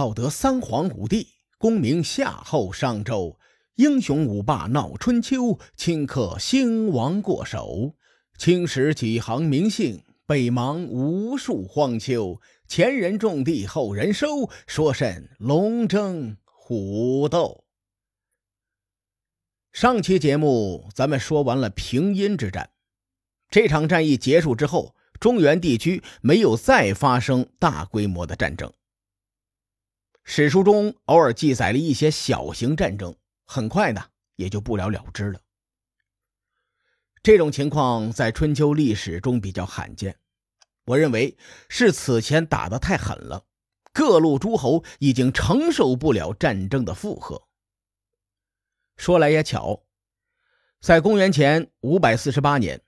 道德三皇五帝，功名夏后商周，英雄五霸闹春秋，顷刻兴亡过手。青史几行名姓，北邙无数荒丘。前人种地，后人收，说甚龙争虎斗？上期节目咱们说完了平阴之战，这场战役结束之后，中原地区没有再发生大规模的战争。史书中偶尔记载了一些小型战争，很快呢也就不了了之了。这种情况在春秋历史中比较罕见。我认为是此前打得太狠了，各路诸侯已经承受不了战争的负荷。说来也巧，在公元前五百四十八年，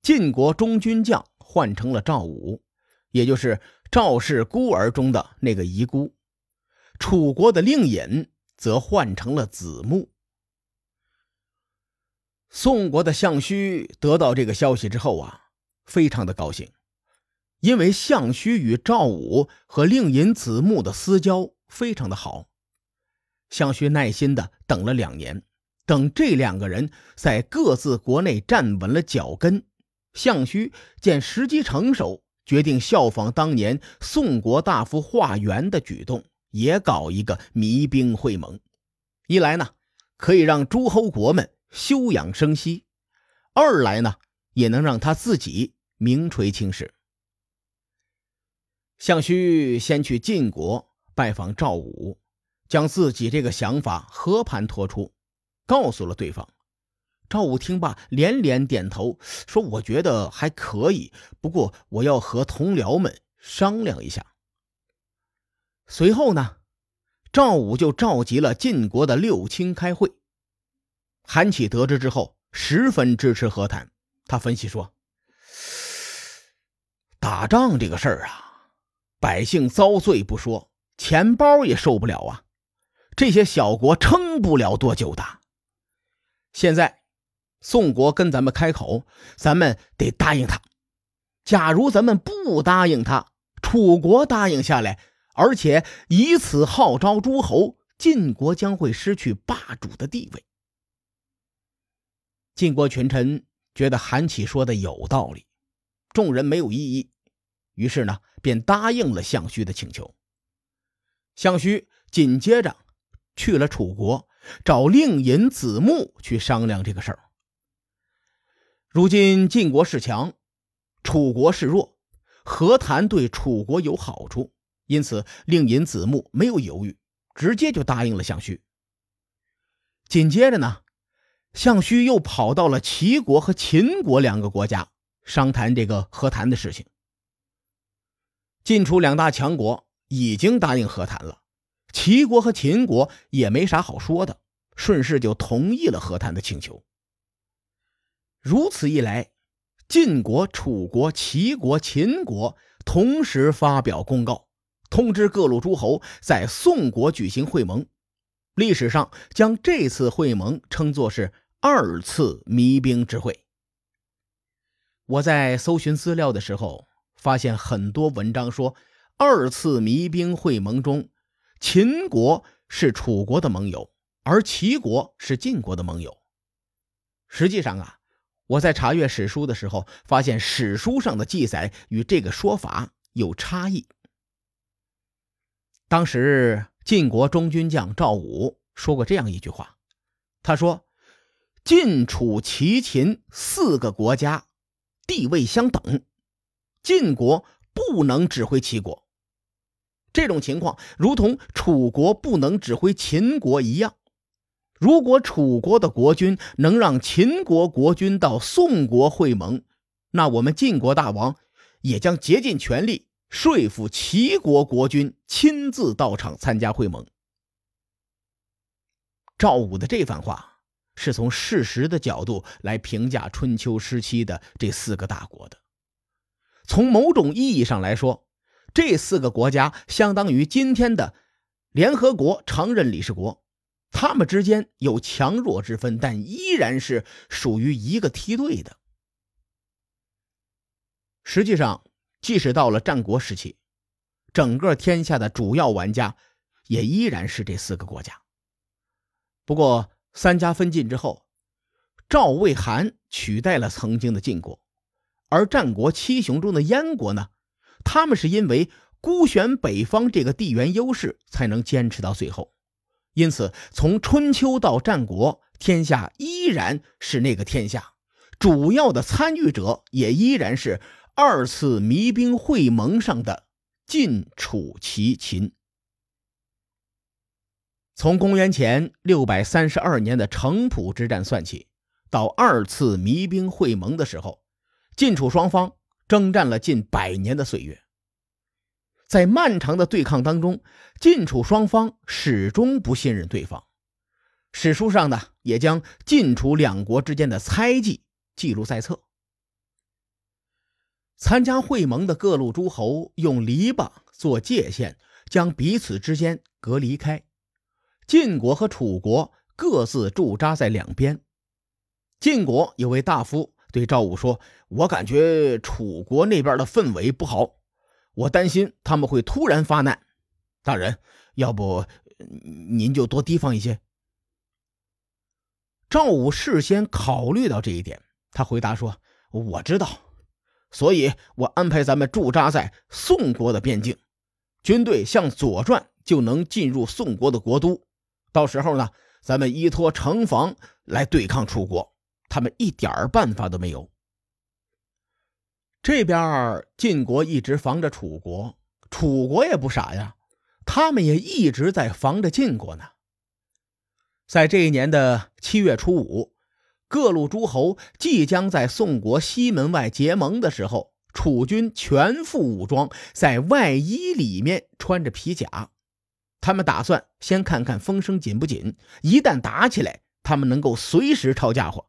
晋国中军将换成了赵武，也就是赵氏孤儿中的那个遗孤；楚国的令尹则换成了子木。宋国的项须得到这个消息之后啊，非常的高兴。因为项须与赵武和令尹子木的私交非常的好，项须耐心的等了两年，等这两个人在各自国内站稳了脚跟，项须见时机成熟，决定效仿当年宋国大夫华元的举动，也搞一个弭兵会盟。一来呢，可以让诸侯国们休养生息；二来呢，也能让他自己名垂青史。项须先去晋国拜访赵武，将自己这个想法和盘托出，告诉了对方。赵武听罢连连点头，说：“我觉得还可以，不过我要和同僚们商量一下。”随后呢，赵武就召集了晋国的六卿开会。韩起得知之后，十分支持和谈。他分析说：“打仗这个事儿啊。”百姓遭罪不说，钱包也受不了啊！这些小国撑不了多久的。现在，宋国跟咱们开口，咱们得答应他。假如咱们不答应他，楚国答应下来，而且以此号召诸侯，晋国将会失去霸主的地位。晋国群臣觉得韩起说的有道理，众人没有异议。于是呢，便答应了项须的请求。项须紧接着去了楚国，找令尹子木去商量这个事儿。如今晋国势强，楚国势弱，和谈对楚国有好处，因此令尹子木没有犹豫，直接就答应了项须。紧接着呢，项须又跑到了齐国和秦国两个国家商谈这个和谈的事情。晋楚两大强国已经答应和谈了，齐国和秦国也没啥好说的，顺势就同意了和谈的请求。如此一来，晋国、楚国、齐国、秦国同时发表公告，通知各路诸侯在宋国举行会盟。历史上将这次会盟称作是二次弭兵之会。我在搜寻资料的时候。发现很多文章说，二次弭兵会盟中，秦国是楚国的盟友，而齐国是晋国的盟友。实际上啊，我在查阅史书的时候，发现史书上的记载与这个说法有差异。当时晋国中军将赵武说过这样一句话，他说：“晋、楚、齐、秦四个国家地位相等。”晋国不能指挥齐国，这种情况如同楚国不能指挥秦国一样。如果楚国的国君能让秦国国君到宋国会盟，那我们晋国大王也将竭尽全力说服齐国国君亲自到场参加会盟。赵武的这番话是从事实的角度来评价春秋时期的这四个大国的。从某种意义上来说，这四个国家相当于今天的联合国常任理事国，他们之间有强弱之分，但依然是属于一个梯队的。实际上，即使到了战国时期，整个天下的主要玩家也依然是这四个国家。不过三家分晋之后，赵、魏、韩取代了曾经的晋国，而战国七雄中的燕国呢，他们是因为孤悬北方这个地缘优势，才能坚持到最后。因此，从春秋到战国，天下依然是那个天下，主要的参与者也依然是二次弭兵会盟上的晋、楚、齐、秦。从公元前六百三十二年的城濮之战算起，到二次弭兵会盟的时候，晋楚双方征战了近百年的岁月。在漫长的对抗当中，晋楚双方始终不信任对方。史书上呢，也将晋楚两国之间的猜忌记录在册。参加会盟的各路诸侯用篱笆做界限，将彼此之间隔离开。晋国和楚国各自驻扎在两边。晋国有位大夫对赵武说：“我感觉楚国那边的氛围不好。”我担心他们会突然发难，大人，要不您就多提防一些。赵武事先考虑到这一点，他回答说：“我知道，所以我安排咱们驻扎在宋国的边境，军队向左转就能进入宋国的国都。到时候呢，咱们依托城防来对抗楚国，他们一点办法都没有。”这边晋国一直防着楚国，楚国也不傻呀，他们也一直在防着晋国呢。在这一年的七月初五，各路诸侯即将在宋国西门外结盟的时候，楚军全副武装，在外衣里面穿着皮甲，他们打算先看看风声紧不紧，一旦打起来，他们能够随时抄家伙。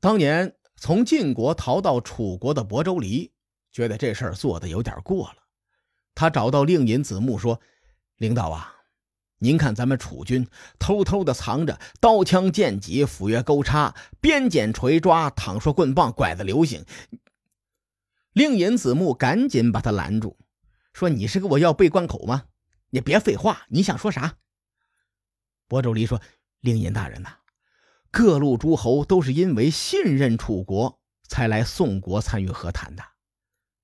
当年。从晋国逃到楚国的亳州离，觉得这事儿做的有点过了。他找到令尹子木说：“领导啊，您看咱们楚军偷偷的藏着刀枪剑戟、斧钺钩叉、鞭锏锤抓、躺说棍棒、拐子流星。”令尹子木赶紧把他拦住，说：“你是给我要背关口吗？你别废话，你想说啥？”亳州离说：“令尹大人呐。”各路诸侯都是因为信任楚国才来宋国参与和谈的，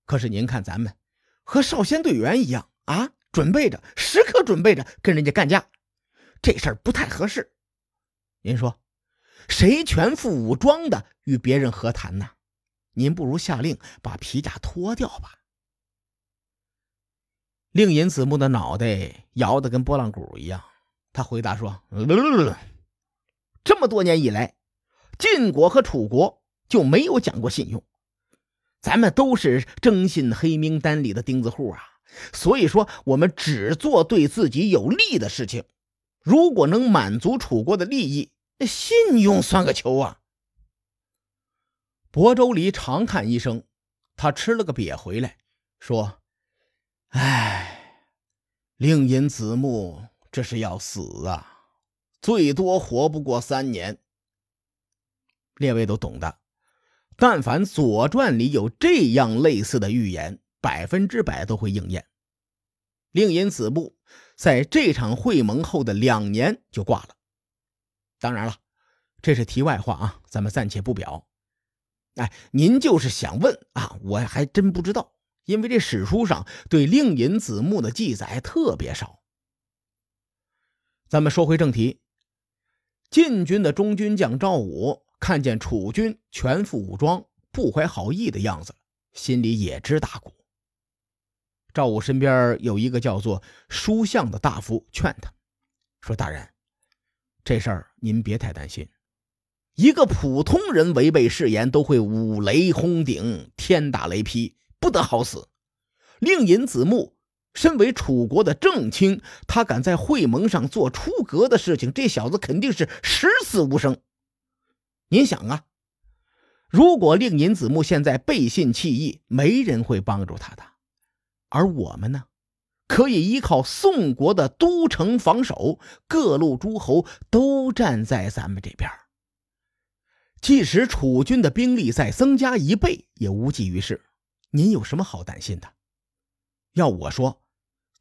可是您看咱们和少先队员一样啊，准备着，时刻准备着跟人家干架，这事儿不太合适。您说，谁全副武装的与别人和谈呢？您不如下令把皮甲脱掉吧。令尹子木的脑袋摇得跟拨浪鼓一样，他回答说。这么多年以来，晋国和楚国就没有讲过信用，咱们都是征信黑名单里的钉子户啊。所以说，我们只做对自己有利的事情。如果能满足楚国的利益，那信用算个球啊！亳州离长叹一声，他吃了个瘪回来，说：“哎，令尹子木这是要死啊！”最多活不过三年。列位都懂的，但凡《左传》里有这样类似的预言，百分之百都会应验。令尹子木在这场会盟后的两年就挂了。当然了，这是题外话啊，咱们暂且不表。哎，您就是想问啊，我还真不知道，因为这史书上对令尹子木的记载特别少。咱们说回正题。晋军的中军将赵武看见楚军全副武装、不怀好意的样子，心里也知大鼓。赵武身边有一个叫做书相的大夫，劝他说：“大人，这事儿您别太担心。一个普通人违背誓言，都会五雷轰顶、天打雷劈，不得好死。令尹子木。”身为楚国的正卿，他敢在会盟上做出格的事情，这小子肯定是十死无生。您想啊，如果令尹子木现在背信弃义，没人会帮助他的，而我们呢，可以依靠宋国的都城防守，各路诸侯都站在咱们这边。即使楚军的兵力再增加一倍，也无济于事。您有什么好担心的？要我说。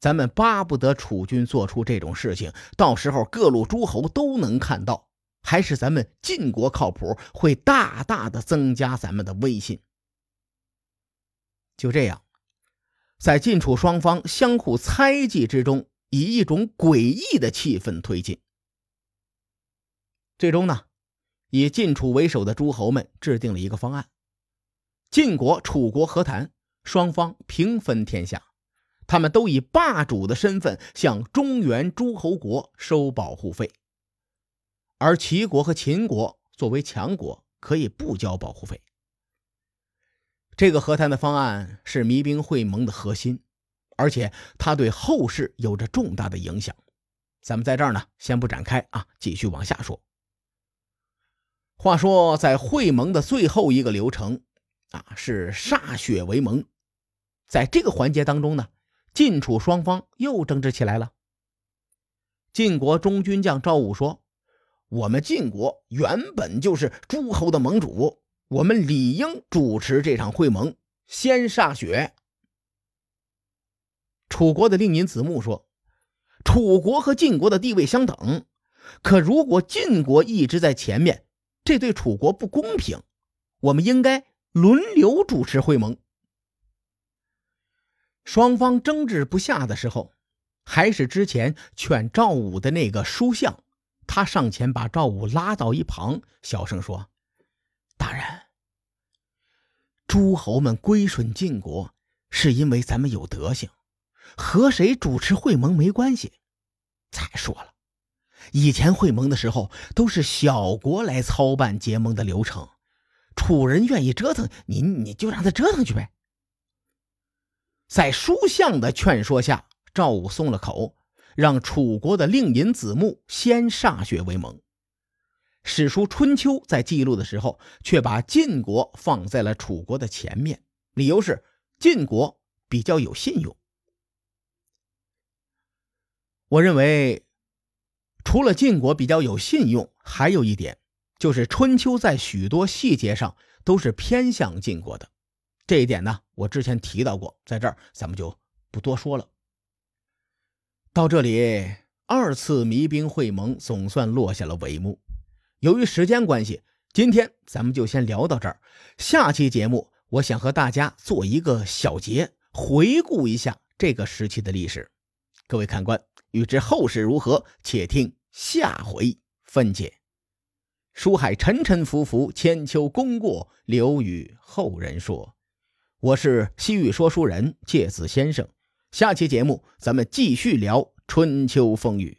咱们巴不得楚军做出这种事情，到时候各路诸侯都能看到，还是咱们晋国靠谱，会大大的增加咱们的威信。就这样，在晋楚双方相互猜忌之中，以一种诡异的气氛推进。最终呢，以晋楚为首的诸侯们制定了一个方案：晋国、楚国和谈，双方平分天下。他们都以霸主的身份向中原诸侯国收保护费，而齐国和秦国作为强国可以不交保护费。这个和谈的方案是弭兵会盟的核心，而且它对后世有着重大的影响。咱们在这儿呢，先不展开啊，继续往下说。话说，在会盟的最后一个流程啊，是歃血为盟，在这个环节当中呢。晋楚双方又争执起来了。晋国中军将赵武说：“我们晋国原本就是诸侯的盟主，我们理应主持这场会盟，先歃血。”楚国的令尹子木说：“楚国和晋国的地位相等，可如果晋国一直在前面，这对楚国不公平。我们应该轮流主持会盟。”双方争执不下的时候，还是之前劝赵武的那个书相，他上前把赵武拉到一旁，小声说：“大人，诸侯们归顺晋国，是因为咱们有德行，和谁主持会盟没关系。再说了，以前会盟的时候都是小国来操办结盟的流程，楚人愿意折腾你，你就让他折腾去呗。”在书相的劝说下，赵武松了口，让楚国的令尹子木先歃血为盟。史书《春秋》在记录的时候，却把晋国放在了楚国的前面，理由是晋国比较有信用。我认为，除了晋国比较有信用，还有一点就是《春秋》在许多细节上都是偏向晋国的。这一点呢，我之前提到过，在这儿咱们就不多说了。到这里，二次弭兵会盟总算落下了帷幕。由于时间关系，今天咱们就先聊到这儿。下期节目，我想和大家做一个小结，回顾一下这个时期的历史。各位看官，欲知后事如何，且听下回分解。书海沉沉浮浮，千秋功过留与后人说。我是西域说书人介子先生，下期节目咱们继续聊春秋风雨，